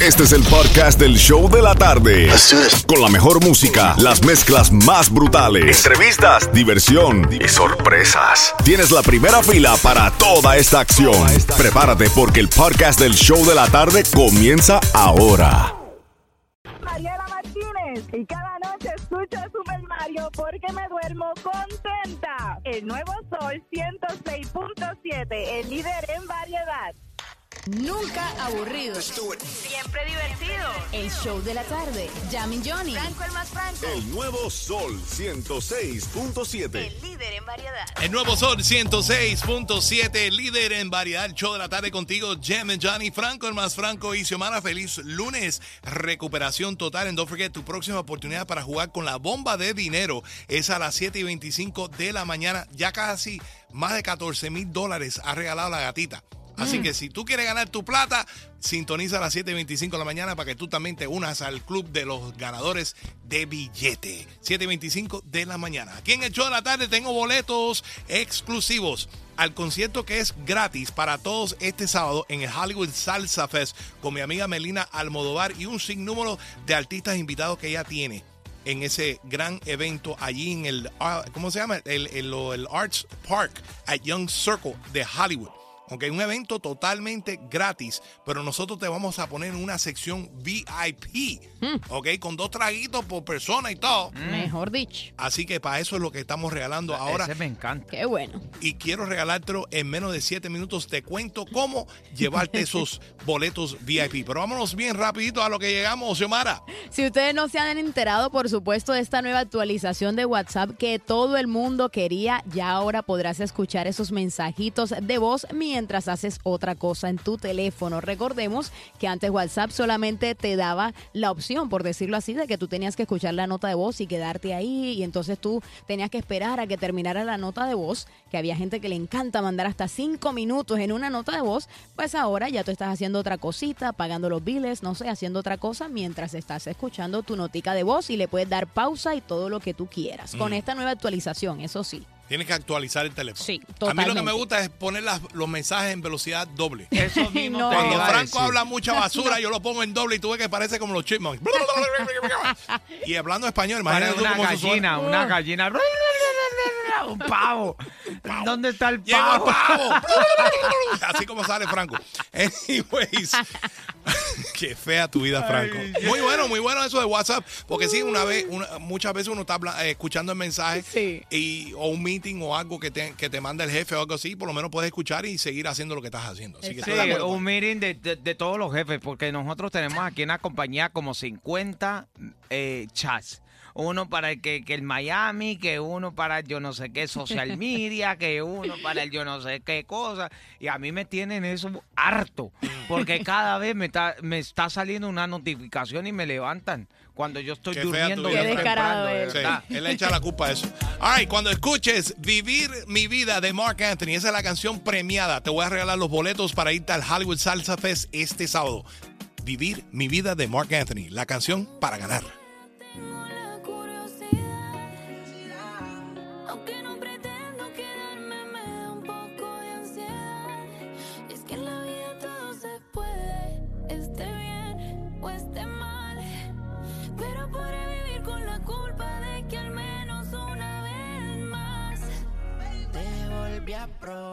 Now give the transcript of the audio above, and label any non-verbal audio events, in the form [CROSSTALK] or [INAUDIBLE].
Este es el podcast del show de la tarde. Con la mejor música, las mezclas más brutales, entrevistas, diversión y sorpresas. Tienes la primera fila para toda esta acción. Prepárate porque el podcast del show de la tarde comienza ahora. Mariela Martínez y cada noche escucho Super Mario porque me duermo contenta. El nuevo Sol 106.7, el líder en variedad. Nunca aburrido. Siempre divertido. El show de la tarde. Jamin Johnny. Franco el más franco. El nuevo Sol 106.7. El líder en variedad. El nuevo Sol 106.7, líder en variedad, el show de la tarde contigo, Jam and Johnny Franco, el más franco y Xiomara. Feliz lunes, recuperación total. And don't forget, tu próxima oportunidad para jugar con la bomba de dinero es a las 7 y 25 de la mañana. Ya casi más de 14 mil dólares ha regalado la gatita. Así que si tú quieres ganar tu plata, sintoniza a las 7.25 de la mañana para que tú también te unas al club de los ganadores de billete. 7.25 de la mañana. Aquí en el show de la tarde tengo boletos exclusivos al concierto que es gratis para todos este sábado en el Hollywood Salsa Fest con mi amiga Melina Almodovar y un sinnúmero de artistas invitados que ella tiene en ese gran evento allí en el, ah, ¿cómo se llama? El, el Arts Park at Young Circle de Hollywood. Ok, un evento totalmente gratis, pero nosotros te vamos a poner en una sección VIP, ok, con dos traguitos por persona y todo. Mejor dicho. Así que para eso es lo que estamos regalando ahora. Ese me encanta. Qué bueno. Y quiero regalártelo en menos de 7 minutos. Te cuento cómo llevarte [LAUGHS] esos boletos VIP. Pero vámonos bien rapidito a lo que llegamos, Xiomara. Si ustedes no se han enterado, por supuesto, de esta nueva actualización de WhatsApp que todo el mundo quería, ya ahora podrás escuchar esos mensajitos de voz mientras haces otra cosa en tu teléfono. Recordemos que antes WhatsApp solamente te daba la opción, por decirlo así, de que tú tenías que escuchar la nota de voz y quedarte ahí y entonces tú tenías que esperar a que terminara la nota de voz, que había gente que le encanta mandar hasta cinco minutos en una nota de voz, pues ahora ya tú estás haciendo otra cosita, pagando los biles, no sé, haciendo otra cosa mientras estás escuchando tu notica de voz y le puedes dar pausa y todo lo que tú quieras. Con esta nueva actualización, eso sí. Tienes que actualizar el teléfono. Sí, A mí lo que totalmente. me gusta es poner las- los mensajes en velocidad doble. [LAUGHS] Eso mismo No. Cuando Franco decir. habla mucha basura, [LAUGHS] yo lo pongo en doble y tú ves que parece como los chipmunks. [LAUGHS] y hablando español, imagínate tú una gallina, una gallina. Un pavo. ¿Dónde está el pavo? [LAUGHS] Así como sale Franco. Anyways. [LAUGHS] Qué fea tu vida, Franco. Muy bueno, muy bueno eso de WhatsApp. Porque sí, una vez, una- muchas veces uno está eh, escuchando el mensaje Sí. y, o un meeting o algo que te, que te manda el jefe o algo así, por lo menos puedes escuchar y seguir haciendo lo que estás haciendo. Así que Sí, estoy un meeting de, de- de todos los jefes, porque nosotros tenemos aquí en la compañía como 50 eh, chats. Uno para el que, que el Miami, que uno para el yo no sé qué social [LAUGHS] media, que uno para el yo no sé qué cosa. Y a mí me tienen eso harto, porque [LAUGHS] cada vez me está, me está saliendo una notificación y me levantan cuando yo estoy Qué durmiendo. Qué descarado de. Sí, él le echa la culpa a eso. All right, cuando escuches Vivir mi vida de Mark Anthony, esa es la canción premiada. Te voy a regalar los boletos para irte al Hollywood Salsa Fest este sábado. Vivir mi vida de Mark Anthony, la canción para ganar. Pero podré vivir con la culpa de que al menos una vez más te volví a probar.